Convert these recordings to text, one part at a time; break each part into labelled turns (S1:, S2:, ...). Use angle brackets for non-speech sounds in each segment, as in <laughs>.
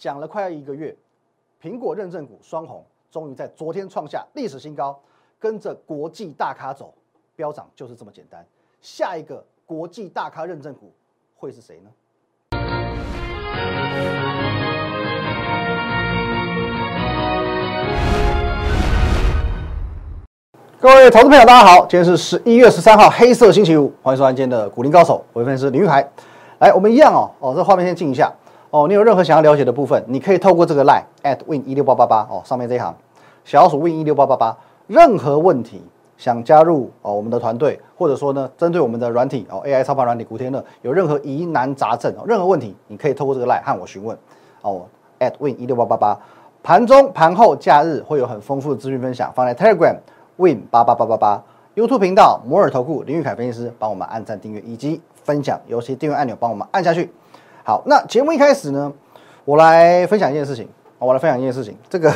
S1: 讲了快要一个月，苹果认证股双红终于在昨天创下历史新高，跟着国际大咖走，飙涨就是这么简单。下一个国际大咖认证股会是谁呢？各位投资朋友，大家好，今天是十一月十三号，黑色星期五，欢迎收看今天的股林高手，我是分析师林玉海。来，我们一样哦，哦，这画面先静一下哦。你有任何想要了解的部分，你可以透过这个 line at win 一六八八八哦，上面这一行小老鼠 win 一六八八八，任何问题想加入哦我们的团队，或者说呢，针对我们的软体哦 AI 超盘软体古天乐有任何疑难杂症哦，任何问题你可以透过这个 line 和我询问哦，at win 一六八八八。盘中、盘后、假日会有很丰富的资讯分享，放在 Telegram。Win 八八八八八 YouTube 频道摩尔投顾林玉凯分析师帮我们按赞订阅以及分享，尤其订阅按钮帮我们按下去。好，那节目一开始呢，我来分享一件事情，我来分享一件事情，这个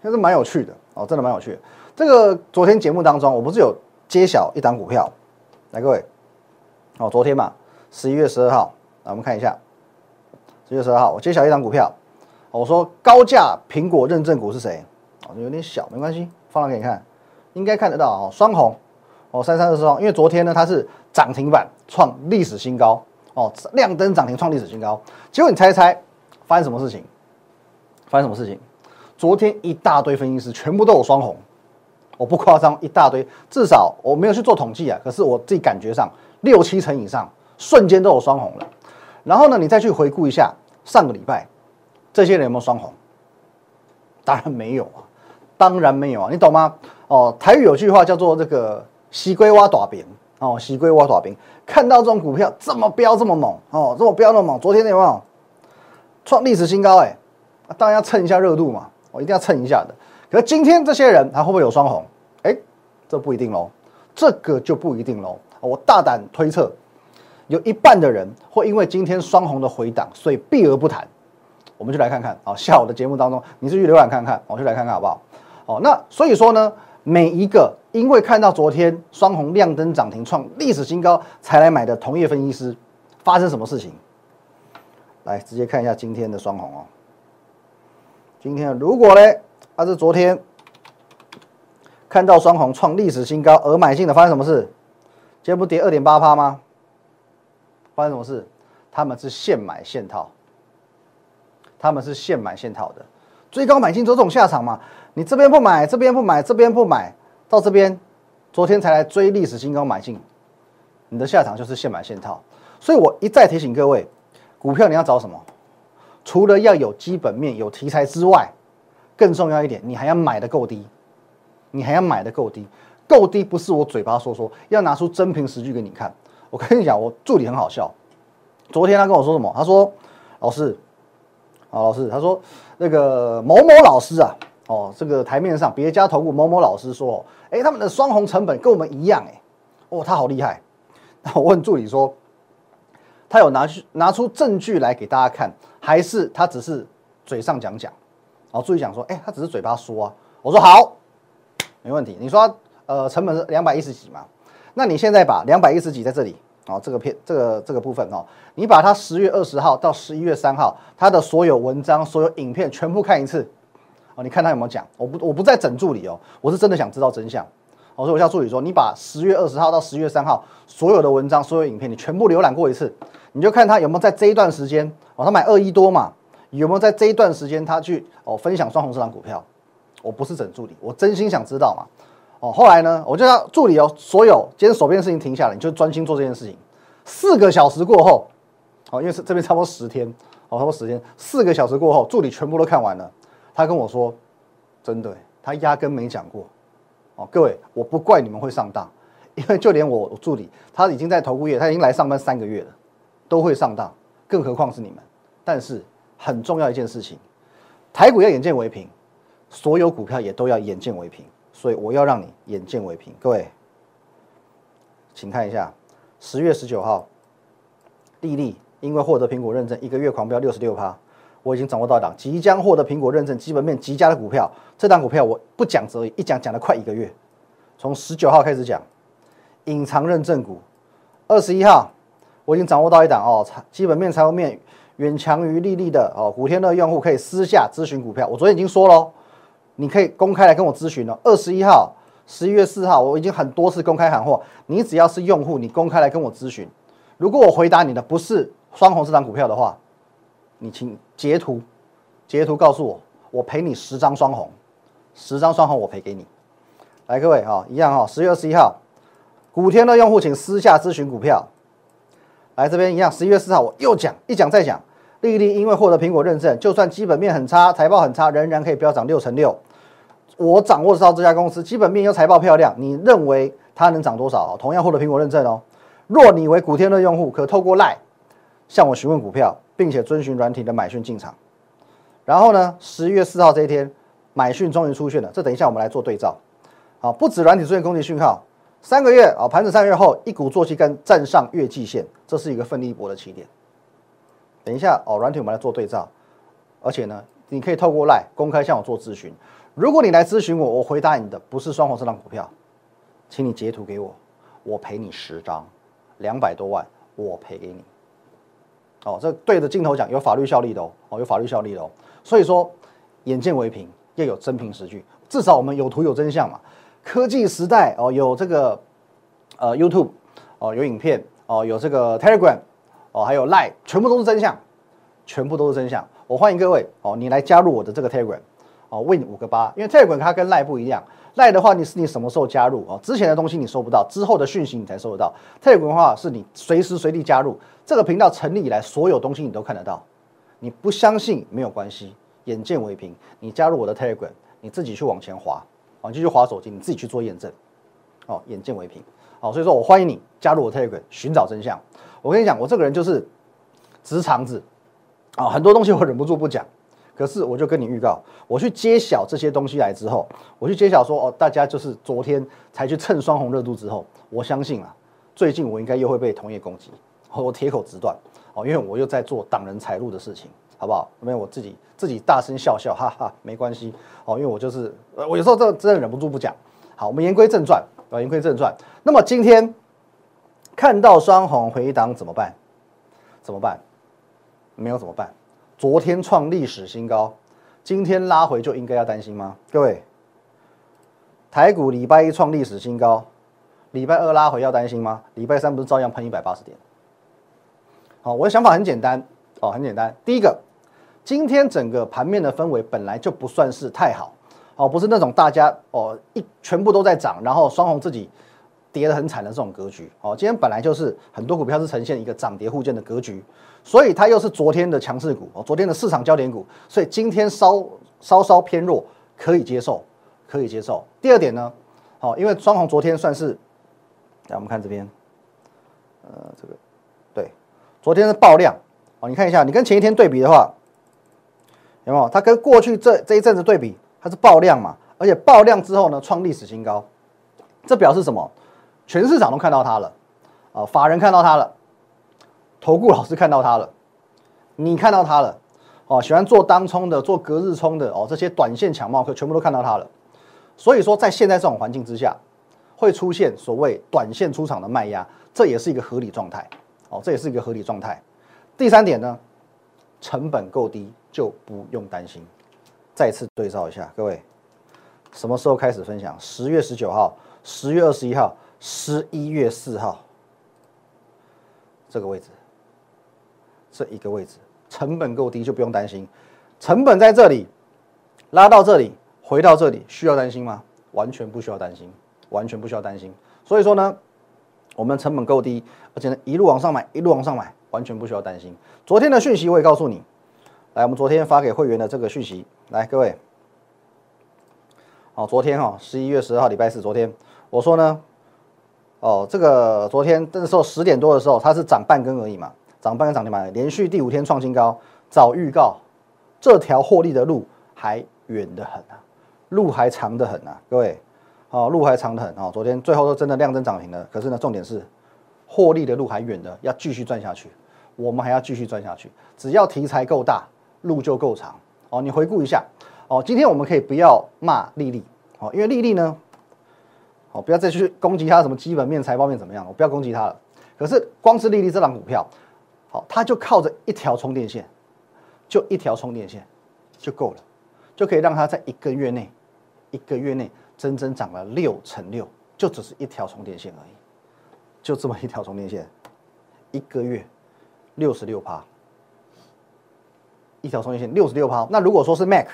S1: 还是蛮有趣的哦，真的蛮有趣的。这个昨天节目当中，我不是有揭晓一档股票，来各位，哦，昨天嘛，十一月十二号，来我们看一下，十一月十二号，我揭晓一档股票，我说高价苹果认证股是谁？哦，有点小，没关系，放大给你看。应该看得到哦，双红哦，三三二四双，因为昨天呢它是涨停板创历史新高哦，亮灯涨停创历史新高。结果你猜猜发生什么事情？发生什么事情？昨天一大堆分析师全部都有双红，我不夸张，一大堆，至少我没有去做统计啊，可是我自己感觉上六七成以上瞬间都有双红了。然后呢，你再去回顾一下上个礼拜，这些人有没有双红？当然没有啊，当然没有啊，你懂吗？哦，台语有句话叫做“这个西龟挖大饼”，哦，喜龟挖大饼。看到这种股票这么飙这么猛，哦，这么飙那么猛，昨天有没有创历史新高？哎，当然要蹭一下热度嘛，我一定要蹭一下的。可是今天这些人他会不会有双红？哎，这不一定喽，这个就不一定喽。我大胆推测，有一半的人会因为今天双红的回档，所以避而不谈。我们就来看看，哦，下午的节目当中，你是去浏览看看，我就来看看好不好？哦，那所以说呢？每一个因为看到昨天双红亮灯涨停创历史新高才来买的同业分析师，发生什么事情？来直接看一下今天的双红哦。今天如果呢，啊是昨天看到双红创历史新高而买进的，发生什么事？今天不跌二点八趴吗？发生什么事？他们是现买现套，他们是现买现套的，最高买进这种下场嘛？你这边不买，这边不买，这边不买，到这边，昨天才来追历史新高买进，你的下场就是现买现套。所以我一再提醒各位，股票你要找什么？除了要有基本面、有题材之外，更重要一点，你还要买的够低，你还要买的够低，够低不是我嘴巴说说，要拿出真凭实据给你看。我跟你讲，我助理很好笑，昨天他跟我说什么？他说：“老师，啊老师，他说那个某某老师啊。”哦，这个台面上别家投顾某某老师说，哎，他们的双红成本跟我们一样，哎，哦，他好厉害。那 <laughs> 我问助理说，他有拿去拿出证据来给大家看，还是他只是嘴上讲讲？然后助理讲说，哎，他只是嘴巴说啊。我说好，没问题。你说，呃，成本是两百一十几嘛？那你现在把两百一十几在这里，哦，这个片这个这个部分哦，你把他十月二十号到十一月三号他的所有文章、所有影片全部看一次。哦，你看他有没有讲？我不，我不在整助理哦，我是真的想知道真相。我说我叫助理说，你把十月二十号到十月三号所有的文章、所有影片，你全部浏览过一次，你就看他有没有在这一段时间哦，他买二一多嘛，有没有在这一段时间他去哦分享双红市场股票？我不是整助理，我真心想知道嘛。哦，后来呢，我就叫助理哦，所有今天手边的事情停下来，你就专心做这件事情。四个小时过后，哦，因为是这边差不多十天，哦，差不多十天，四个小时过后，助理全部都看完了。他跟我说：“真的，他压根没讲过。”哦，各位，我不怪你们会上当，<laughs> 因为就连我助理，他已经在投顾业，他已经来上班三个月了，都会上当，更何况是你们。但是很重要一件事情，台股要眼见为凭，所有股票也都要眼见为凭，所以我要让你眼见为凭。各位，请看一下，十月十九号，丽丽因为获得苹果认证，一个月狂飙六十六趴。我已经掌握到一档即将获得苹果认证、基本面极佳的股票。这档股票我不讲则已，一讲讲了快一个月。从十九号开始讲，隐藏认证股。二十一号，我已经掌握到一档哦，基本面、财务面、远强于利率的哦，古天乐用户可以私下咨询股票。我昨天已经说了，你可以公开来跟我咨询了。二十一号、十一月四号，我已经很多次公开喊货，你只要是用户，你公开来跟我咨询。如果我回答你的不是双红这张股票的话，你请截图，截图告诉我，我赔你十张双红，十张双红我赔给你。来，各位哈，一样哈，十月二十一号，古天乐用户请私下咨询股票。来这边一样，十一月四号我又讲，一讲再讲。丽丽因为获得苹果认证，就算基本面很差，财报很差，仍然可以飙涨六成六。我掌握到这家公司基本面又财报漂亮，你认为它能涨多少？同样获得苹果认证哦。若你为古天乐用户，可透过赖向我询问股票，并且遵循软体的买讯进场。然后呢，十一月四号这一天，买讯终于出现了。这等一下我们来做对照。好，不止软体出现攻击讯号。三个月啊，盘整三个月后，一鼓作气跟站上月季线，这是一个奋力一搏的起点。等一下哦，软体我们来做对照，而且呢，你可以透过赖公开向我做咨询。如果你来咨询我，我回答你的不是双红这张股票，请你截图给我，我赔你十张，两百多万，我赔给你。哦，这对着镜头讲有法律效力的哦，哦有法律效力的哦。所以说，眼见为凭，要有真凭实据，至少我们有图有真相嘛。科技时代哦，有这个呃 YouTube 哦，有影片哦，有这个 Telegram 哦，还有 Line，全部都是真相，全部都是真相。我欢迎各位哦，你来加入我的这个 Telegram 哦，Win 五个八，因为 Telegram 它跟 Line 不一样，Line 的话你是你什么时候加入哦，之前的东西你收不到，之后的讯息你才收得到。Telegram 的话是你随时随地加入，这个频道成立以来，所有东西你都看得到。你不相信没有关系，眼见为凭，你加入我的 Telegram，你自己去往前滑。哦，继续划手机，你自己去做验证，哦，眼见为凭，哦，所以说我欢迎你加入我 Telegram，寻找真相。我跟你讲，我这个人就是直肠子，啊，很多东西我忍不住不讲，可是我就跟你预告，我去揭晓这些东西来之后，我去揭晓说，哦，大家就是昨天才去蹭双红热度之后，我相信啊，最近我应该又会被同业攻击，<laughs> 我铁口直断，哦，因为我又在做挡人财路的事情。好不好？因为我自己自己大声笑笑，哈哈，没关系哦。因为我就是，我有时候真真的忍不住不讲。好，我们言归正传，啊，言归正传。那么今天看到双红回档怎么办？怎么办？没有怎么办？昨天创历史新高，今天拉回就应该要担心吗？各位，台股礼拜一创历史新高，礼拜二拉回要担心吗？礼拜三不是照样喷一百八十点？好，我的想法很简单哦，很简单。第一个。今天整个盘面的氛围本来就不算是太好，哦，不是那种大家哦一全部都在涨，然后双红自己跌得很惨的这种格局，哦，今天本来就是很多股票是呈现一个涨跌互见的格局，所以它又是昨天的强势股，哦，昨天的市场焦点股，所以今天稍稍稍偏弱，可以接受，可以接受。第二点呢，好，因为双红昨天算是，来我们看这边，呃，这个对，昨天是爆量，哦，你看一下，你跟前一天对比的话。有没有？它跟过去这这一阵子对比，它是爆量嘛？而且爆量之后呢，创历史新高，这表示什么？全市场都看到它了，啊，法人看到它了，投顾老师看到它了，你看到它了，哦，喜欢做当冲的、做隔日冲的哦，这些短线抢帽客全部都看到它了。所以说，在现在这种环境之下，会出现所谓短线出场的卖压，这也是一个合理状态，哦，这也是一个合理状态。第三点呢，成本够低。就不用担心。再次对照一下，各位，什么时候开始分享？十月十九号、十月二十一号、十一月四号，这个位置，这一个位置，成本够低就不用担心。成本在这里，拉到这里，回到这里，需要担心吗？完全不需要担心，完全不需要担心。所以说呢，我们成本够低，而且呢一路往上买，一路往上买，完全不需要担心。昨天的讯息我也告诉你。来，我们昨天发给会员的这个讯息，来各位，好，昨天哈，十一月十二号礼拜四，昨天我说呢，哦，这个昨天那时候十点多的时候，它是涨半根而已嘛，涨半根涨停板，连续第五天创新高，早预告，这条获利的路还远得很啊，路还长得很啊，各位，哦，路还长得很啊，昨天最后都真的量增涨停了，可是呢，重点是获利的路还远的，要继续赚下去，我们还要继续赚下去，只要题材够大。路就够长哦，你回顾一下哦。今天我们可以不要骂丽丽哦，因为丽丽呢，哦，不要再去攻击它什么基本面、财报面怎么样，我不要攻击它了。可是光是丽丽这档股票，好，它就靠着一条充电线，就一条充电线就够了，就可以让它在一个月内，一个月内整整涨了六乘六，就只是一条充电线而已，就这么一条充电线，一个月六十六趴，一条充电线六十六趴。那如果说是 Mac，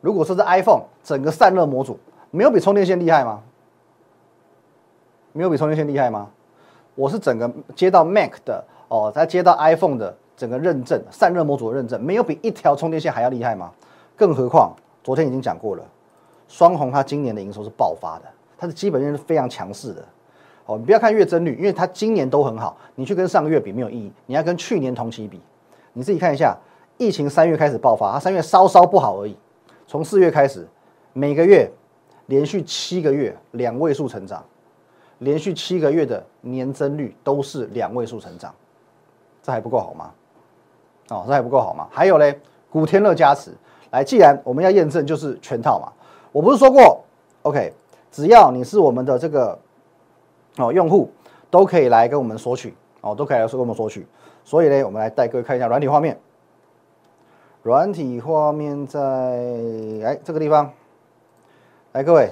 S1: 如果说是 iPhone，整个散热模组没有比充电线厉害吗？没有比充电线厉害吗？我是整个接到 Mac 的哦，再接到 iPhone 的整个认证散热模组的认证，没有比一条充电线还要厉害吗？更何况昨天已经讲过了，双红它今年的营收是爆发的，它的基本面是非常强势的。哦，你不要看月增率，因为它今年都很好，你去跟上个月比没有意义，你要跟去年同期比。你自己看一下，疫情三月开始爆发，它三月稍稍不好而已，从四月开始，每个月连续七个月两位数成长。连续七个月的年增率都是两位数成长，这还不够好吗？哦，这还不够好吗？还有嘞，古天乐加持，来，既然我们要验证，就是全套嘛。我不是说过，OK，只要你是我们的这个哦用户，都可以来跟我们索取哦，都可以来跟我们索取。所以呢，我们来带各位看一下软体画面。软体画面在哎这个地方，来各位。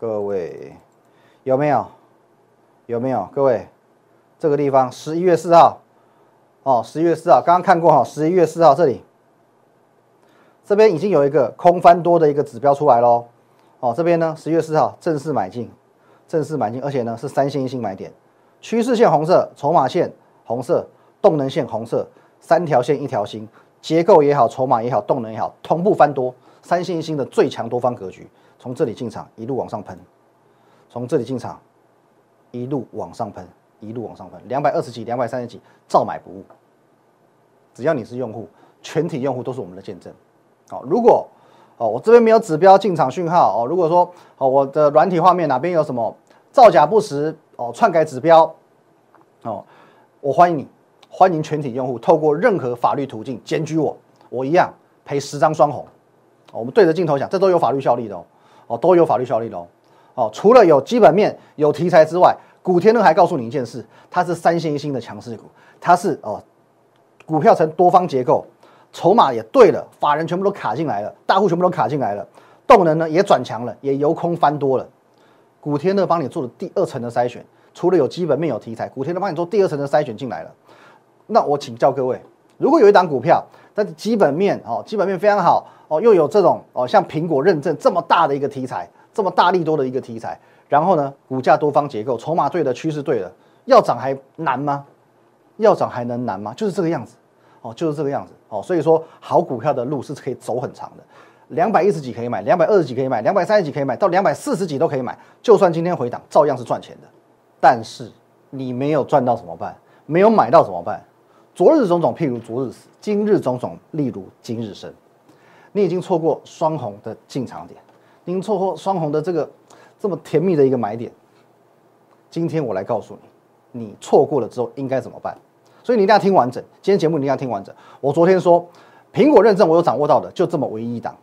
S1: 各位有没有？有没有？各位，这个地方十一月四号，哦，十一月四号刚刚看过哈，十一月四号这里，这边已经有一个空翻多的一个指标出来喽，哦，这边呢十一月四号正式买进，正式买进，而且呢是三线一星买点，趋势线红色，筹码线红色，动能线红色，三条线一条星，结构也好，筹码也好，动能也好，同步翻多，三线一星的最强多方格局。从这里进场，一路往上喷；从这里进场，一路往上喷，一路往上喷。两百二十几、两百三十几，照买不误。只要你是用户，全体用户都是我们的见证。好，如果哦，我这边没有指标进场讯号哦，如果说哦，我的软体画面哪边有什么造假不实哦，篡改指标哦，我欢迎你，欢迎全体用户透过任何法律途径检举我，我一样赔十张双红。我们对着镜头讲，这都有法律效力的哦。哦，都有法律效力喽。哦，除了有基本面、有题材之外，古天乐还告诉你一件事，它是三线一星的强势股，它是哦，股票呈多方结构，筹码也对了，法人全部都卡进来了，大户全部都卡进来了，动能呢也转强了，也由空翻多了。古天乐帮你做了第二层的筛选，除了有基本面、有题材，古天乐帮你做第二层的筛选进来了。那我请教各位，如果有一档股票，它的基本面哦，基本面非常好。哦，又有这种哦，像苹果认证这么大的一个题材，这么大力多的一个题材，然后呢，股价多方结构，筹码对的，趋势对的，要涨还难吗？要涨还能难吗？就是这个样子，哦，就是这个样子，哦，所以说好股票的路是可以走很长的，两百一十几可以买，两百二十几可以买，两百三十几可以买，到两百四十几都可以买，就算今天回档，照样是赚钱的。但是你没有赚到怎么办？没有买到怎么办？昨日种种譬如昨日死，今日种种例如今日生。你已经错过双红的进场点，已经错过双红的这个这么甜蜜的一个买点。今天我来告诉你，你错过了之后应该怎么办？所以你一定要听完整。今天节目你一定要听完整。我昨天说，苹果认证我有掌握到的就这么唯一一档。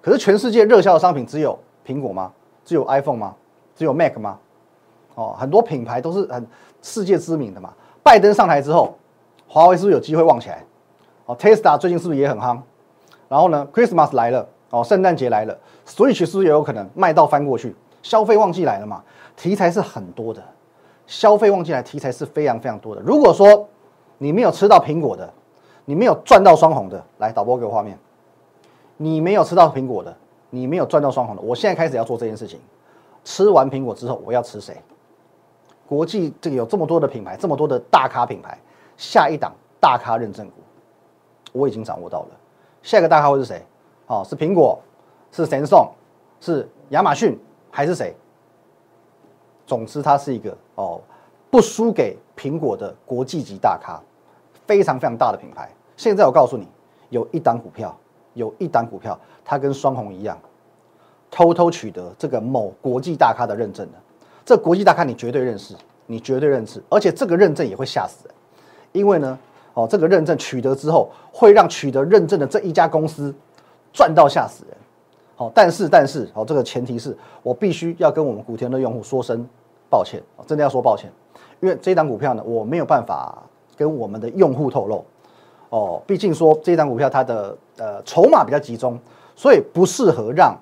S1: 可是全世界热销的商品只有苹果吗？只有 iPhone 吗？只有 Mac 吗？哦，很多品牌都是很世界知名的嘛。拜登上台之后，华为是不是有机会旺起来？哦，Tesla 最近是不是也很夯？然后呢，Christmas 来了哦，圣诞节来了，Switch 是不是也有可能卖到翻过去？消费旺季来了嘛，题材是很多的，消费旺季来题材是非常非常多的。如果说你没有吃到苹果的，你没有赚到双红的，来导播给我画面，你没有吃到苹果的，你没有赚到双红的，我现在开始要做这件事情。吃完苹果之后，我要吃谁？国际这个有这么多的品牌，这么多的大咖品牌，下一档大咖认证股，我已经掌握到了。下一个大咖会是谁？哦，是苹果，是 Samsung，，是亚马逊，还是谁？总之，它是一个哦，不输给苹果的国际级大咖，非常非常大的品牌。现在我告诉你，有一档股票，有一档股票，它跟双红一样，偷偷取得这个某国际大咖的认证的。这国际大咖你绝对认识，你绝对认识，而且这个认证也会吓死人，因为呢。哦，这个认证取得之后，会让取得认证的这一家公司赚到吓死人。好，但是但是，哦，这个前提是我必须要跟我们古天乐用户说声抱歉，真的要说抱歉，因为这档股票呢，我没有办法跟我们的用户透露哦，毕竟说这档股票它的呃筹码比较集中，所以不适合让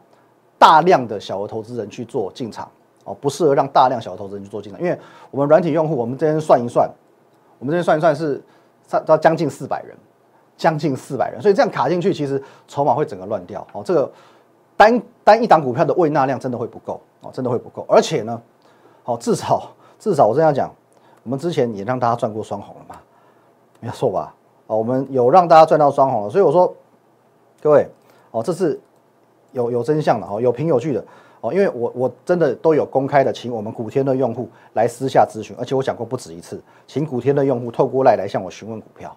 S1: 大量的小额投资人去做进场哦，不适合让大量小额投资人去做进场，因为我们软体用户，我们这边算一算，我们这边算一算是到将近四百人，将近四百人，所以这样卡进去，其实筹码会整个乱掉哦，这个。单单一档股票的未纳量真的会不够哦，真的会不够。而且呢，好至少至少我这样讲，我们之前也让大家赚过双红了嘛，没错吧？哦，我们有让大家赚到双红了。所以我说，各位哦，这是有有真相的哦，有凭有据的哦。因为我我真的都有公开的，请我们古天的用户来私下咨询，而且我讲过不止一次，请古天的用户透过赖来向我询问股票。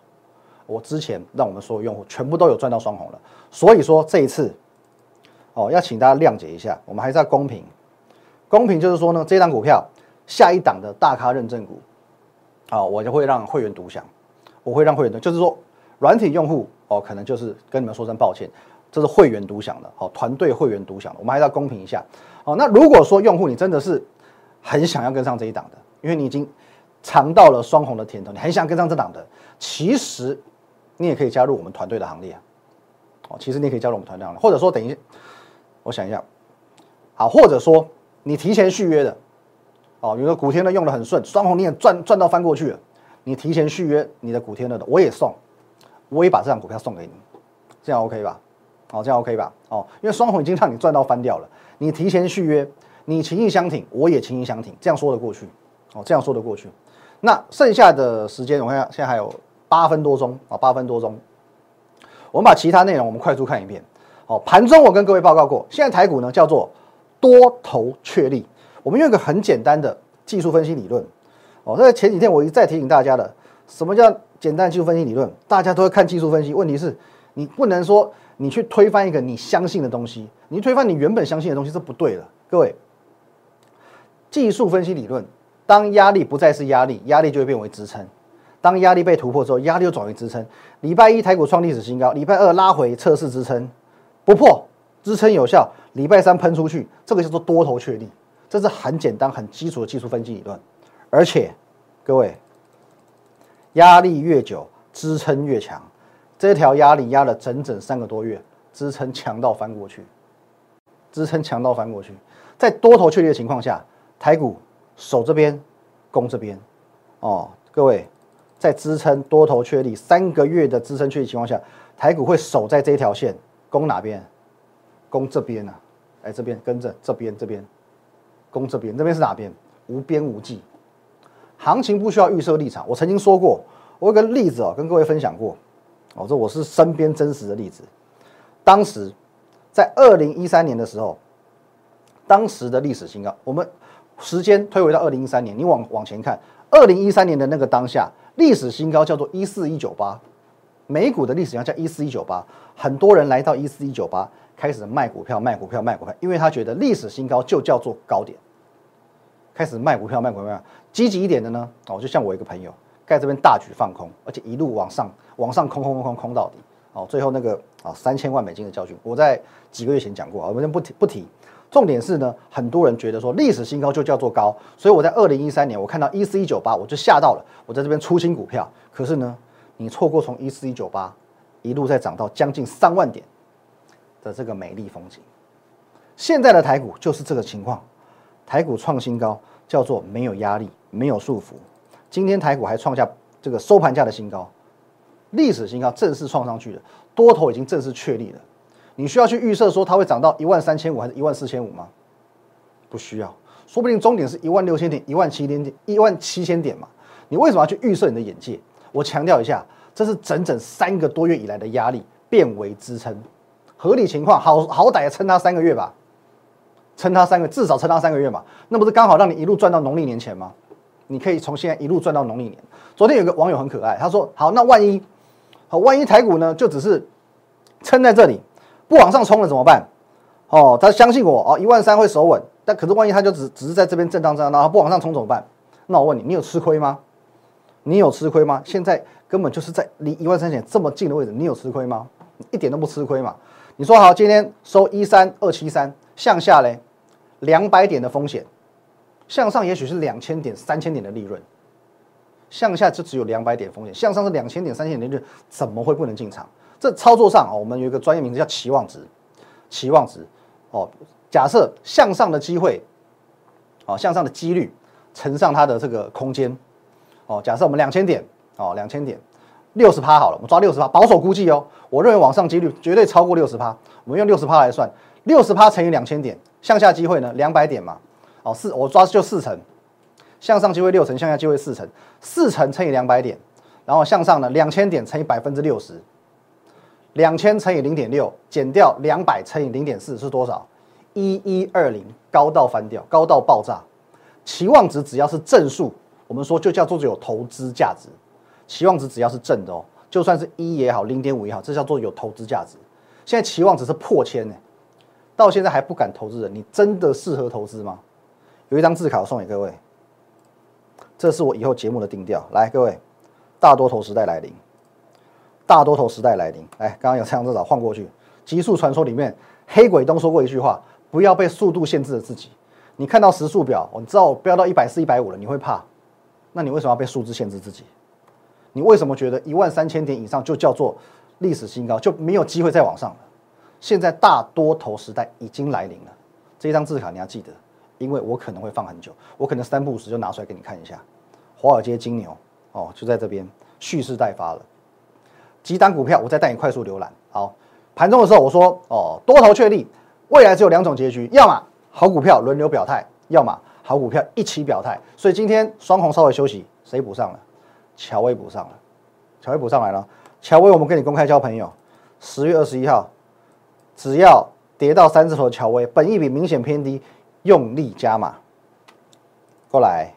S1: 我之前让我们所有用户全部都有赚到双红了，所以说这一次。哦，要请大家谅解一下，我们还是要公平。公平就是说呢，这档股票下一档的大咖认证股，啊，我就会让会员独享，我会让会员的，就是说软体用户哦，可能就是跟你们说声抱歉，这是会员独享的，好，团队会员独享的，我们还是要公平一下。哦，那如果说用户你真的是很想要跟上这一档的，因为你已经尝到了双红的甜头，你很想跟上这档的，其实你也可以加入我们团队的行列啊。哦，其实你可以加入我们团队，或者说等一下。我想一下，好，或者说你提前续约的，哦，比如说古天乐用的很顺，双红你也赚赚到翻过去了，你提前续约你的古天乐的，我也送，我也把这张股票送给你，这样 OK 吧？哦，这样 OK 吧？哦，因为双红已经让你赚到翻掉了，你提前续约，你情义相挺，我也情义相挺，这样说得过去，哦，这样说得过去。那剩下的时间，我看现在还有八分多钟啊，八分多钟，我们把其他内容我们快速看一遍。好，盘中我跟各位报告过，现在台股呢叫做多头确立。我们用一个很简单的技术分析理论。哦，在前几天我一再提醒大家的，什么叫简单技术分析理论？大家都会看技术分析，问题是你不能说你去推翻一个你相信的东西，你推翻你原本相信的东西是不对的。各位，技术分析理论，当压力不再是压力，压力就会变为支撑；当压力被突破之后，压力又转为支撑。礼拜一台股创历史新高，礼拜二拉回测试支撑。不破支撑有效，礼拜三喷出去，这个叫做多头确立，这是很简单、很基础的技术分析理论。而且，各位，压力越久，支撑越强。这条压力压了整整三个多月，支撑强到翻过去，支撑强到翻过去。在多头确立的情况下，台股守这边，攻这边。哦，各位，在支撑多头确立三个月的支撑确立情况下，台股会守在这条线。攻哪边？攻这边啊！哎，这边跟着这边，这边攻这边，这边是哪边？无边无际。行情不需要预设立场。我曾经说过，我有个例子哦，跟各位分享过。哦，这我是身边真实的例子。当时在二零一三年的时候，当时的历史新高。我们时间推回到二零一三年，你往往前看，二零一三年的那个当下，历史新高叫做一四一九八。美股的历史上叫一四一九八，很多人来到一四一九八开始卖股票、卖股票、卖股票，因为他觉得历史新高就叫做高点，开始卖股票、卖股票。积极一点的呢，哦，就像我一个朋友，在这边大举放空，而且一路往上、往上空、空、空、空、空到底，哦，最后那个啊三千万美金的教训，我在几个月前讲过啊，我们先不提不提。重点是呢，很多人觉得说历史新高就叫做高，所以我在二零一三年我看到一四一九八，我就吓到了，我在这边出新股票，可是呢。你错过从一四一九八一路再涨到将近三万点的这个美丽风景，现在的台股就是这个情况，台股创新高，叫做没有压力，没有束缚。今天台股还创下这个收盘价的新高，历史新高正式创上去了，多头已经正式确立了。你需要去预设说它会涨到一万三千五还是一万四千五吗？不需要，说不定终点是一万六千点、一万七千点、一万七千点嘛。你为什么要去预设你的眼界？我强调一下，这是整整三个多月以来的压力变为支撑，合理情况好好歹撑它三个月吧，撑它三个至少撑它三个月嘛，那不是刚好让你一路赚到农历年前吗？你可以从现在一路赚到农历年。昨天有个网友很可爱，他说：“好，那万一好，万一台股呢就只是撑在这里，不往上冲了怎么办？哦，他相信我哦，一万三会守稳，但可是万一他就只只是在这边震荡震荡，然后不往上冲怎么办？那我问你，你有吃亏吗？”你有吃亏吗？现在根本就是在离一万三千这么近的位置，你有吃亏吗？一点都不吃亏嘛。你说好，今天收一三二七三，向下嘞，两百点的风险，向上也许是两千点、三千点的利润，向下就只有两百点风险，向上是两千点、三千点利润，怎么会不能进场？这操作上哦，我们有一个专业名字叫期望值，期望值哦，假设向上的机会，哦，向上的几率乘上它的这个空间，哦，假设我们两千点，哦，两千点，六十趴好了，我们抓六十趴，保守估计哦，我认为往上几率绝对超过六十趴，我们用六十趴来算，六十趴乘以两千点，向下机会呢两百点嘛，哦，四我抓就四成。向上机会六成，向下机会四成，四成乘以两百点，然后向上呢两千点乘以百分之六十，两千乘以零点六减掉两百乘以零点四是多少？一一二零，高到翻掉，高到爆炸。期望值只要是正数，我们说就叫做有投资价值。期望值只要是正的哦，就算是一也好，零点五也好，这叫做有投资价值。现在期望值是破千呢，到现在还不敢投资人，你真的适合投资吗？有一张字卡送给各位。这是我以后节目的定调。来，各位，大多头时代来临，大多头时代来临。来，刚刚有这样子找晃过去。极速传说里面，黑鬼东说过一句话：不要被速度限制了自己。你看到时速表，你知道我飙到一百四、一百五了，你会怕？那你为什么要被数字限制自己？你为什么觉得一万三千点以上就叫做历史新高，就没有机会再往上了？现在大多头时代已经来临了。这一张字卡你要记得。因为我可能会放很久，我可能三不五时就拿出来给你看一下。华尔街金牛哦，就在这边蓄势待发了。几档股票，我再带你快速浏览。好，盘中的时候我说哦，多头确立，未来只有两种结局，要么好股票轮流表态，要么好股票一起表态。所以今天双红稍微休息，谁补上了？乔威补上了，乔威补上来了。乔威，我们跟你公开交朋友，十月二十一号，只要跌到三字头，乔威本益比明显偏低。用力加码，过来。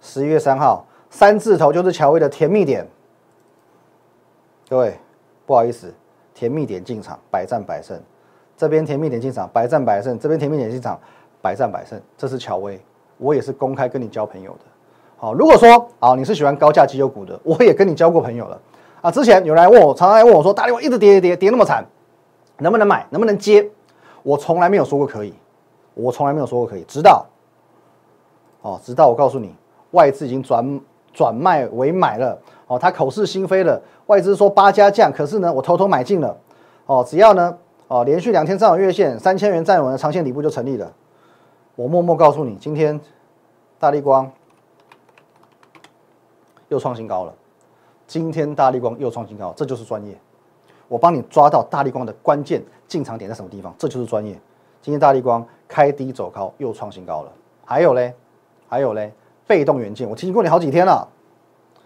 S1: 十一月三号，三字头就是乔威的甜蜜点。各位，不好意思，甜蜜点进场，百战百胜。这边甜蜜点进场，百战百胜。这边甜蜜点进场，百战百胜。这是乔威，我也是公开跟你交朋友的。好，如果说啊，你是喜欢高价绩优股的，我也跟你交过朋友了。啊，之前有人来问我，常常来问我说，大力我一直跌跌跌跌那么惨，能不能买？能不能接？我从来没有说过可以。我从来没有说过可以，直到，哦，直到我告诉你，外资已经转转卖为买了，哦，他口是心非了，外资说八家降，可是呢，我偷偷买进了，哦，只要呢，哦，连续两天上月线三千元站稳，长线底部就成立了。我默默告诉你，今天大力光又创新高了，今天大力光又创新高，这就是专业。我帮你抓到大力光的关键进场点在什么地方，这就是专业。今天大力光开低走高，又创新高了。还有嘞，还有嘞，被动元件，我提醒过你好几天了。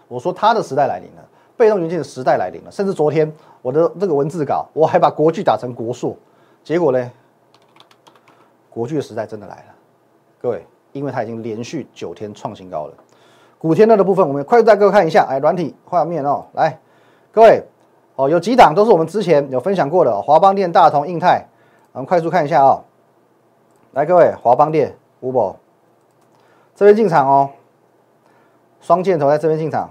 S1: 我说它的时代来临了，被动元件的时代来临了。甚至昨天我的这个文字稿，我还把国剧打成国硕，结果呢，国剧的时代真的来了。各位，因为它已经连续九天创新高了。古天乐的部分，我们快速带各位看一下。哎，软体画面哦，来，各位哦，有几档都是我们之前有分享过的，华邦电、大同、印泰，我们快速看一下啊。来，各位，华邦电五宝这边进场哦，双箭头在这边进场。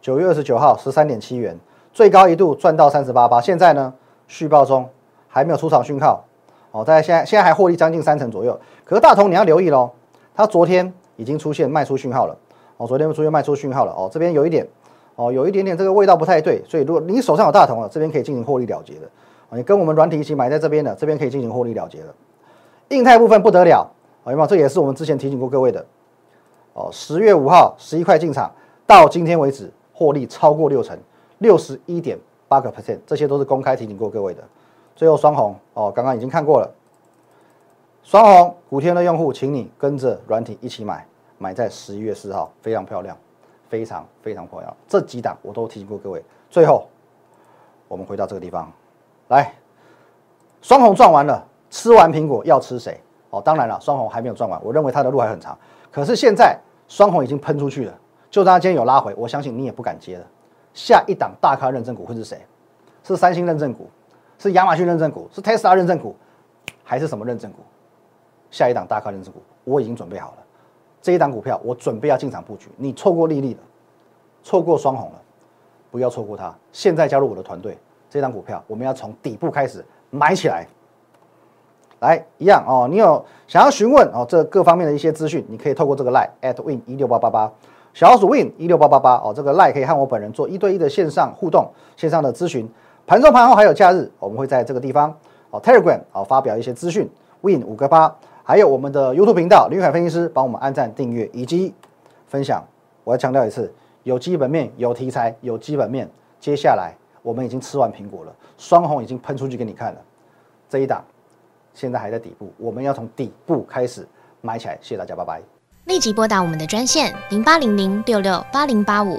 S1: 九月二十九号十三点七元，最高一度赚到三十八八，现在呢续报中，还没有出场讯号哦。大家现在现在还获利将近三成左右。可是大同你要留意喽，它昨天已经出现卖出讯号了哦，昨天出现卖出讯号了哦，这边有一点哦，有一点点这个味道不太对，所以如果你手上有大同了，这边可以进行获利了结的你跟我们软体一起买在这边的，这边可以进行获利了结的。硬态部分不得了，好，有没有？这也是我们之前提醒过各位的。哦，十月五号十一块进场，到今天为止获利超过六成，六十一点八个 percent，这些都是公开提醒过各位的。最后双红哦，刚刚已经看过了。双红古天的用户，请你跟着软体一起买，买在十一月四号，非常漂亮，非常非常漂亮。这几档我都提醒过各位。最后，我们回到这个地方来，双红赚完了。吃完苹果要吃谁？哦，当然了，双红还没有赚完，我认为它的路还很长。可是现在双红已经喷出去了，就算它今天有拉回，我相信你也不敢接了。下一档大咖认证股会是谁？是三星认证股？是亚马逊认证股？是 Tesla 认证股？还是什么认证股？下一档大咖认证股我已经准备好了。这一档股票我准备要进场布局，你错过丽丽了，错过双红了，不要错过它。现在加入我的团队，这张股票我们要从底部开始买起来。来一样哦，你有想要询问哦，这各方面的一些资讯，你可以透过这个 line at win 一六八八八，小老鼠 win 一六八八八哦，这个赖可以和我本人做一对一的线上互动、线上的咨询。盘中、盘后还有假日，我们会在这个地方哦，Telegram 哦发表一些资讯。win 五个八，还有我们的 YouTube 频道林凯分析师帮我们按赞、订阅以及分享。我要强调一次，有基本面、有题材、有基本面。接下来我们已经吃完苹果了，双红已经喷出去给你看了。这一档现在还在底部，我们要从底部开始买起来。谢谢大家，拜拜。
S2: 立即拨打我们的专线零八零零六六八零八五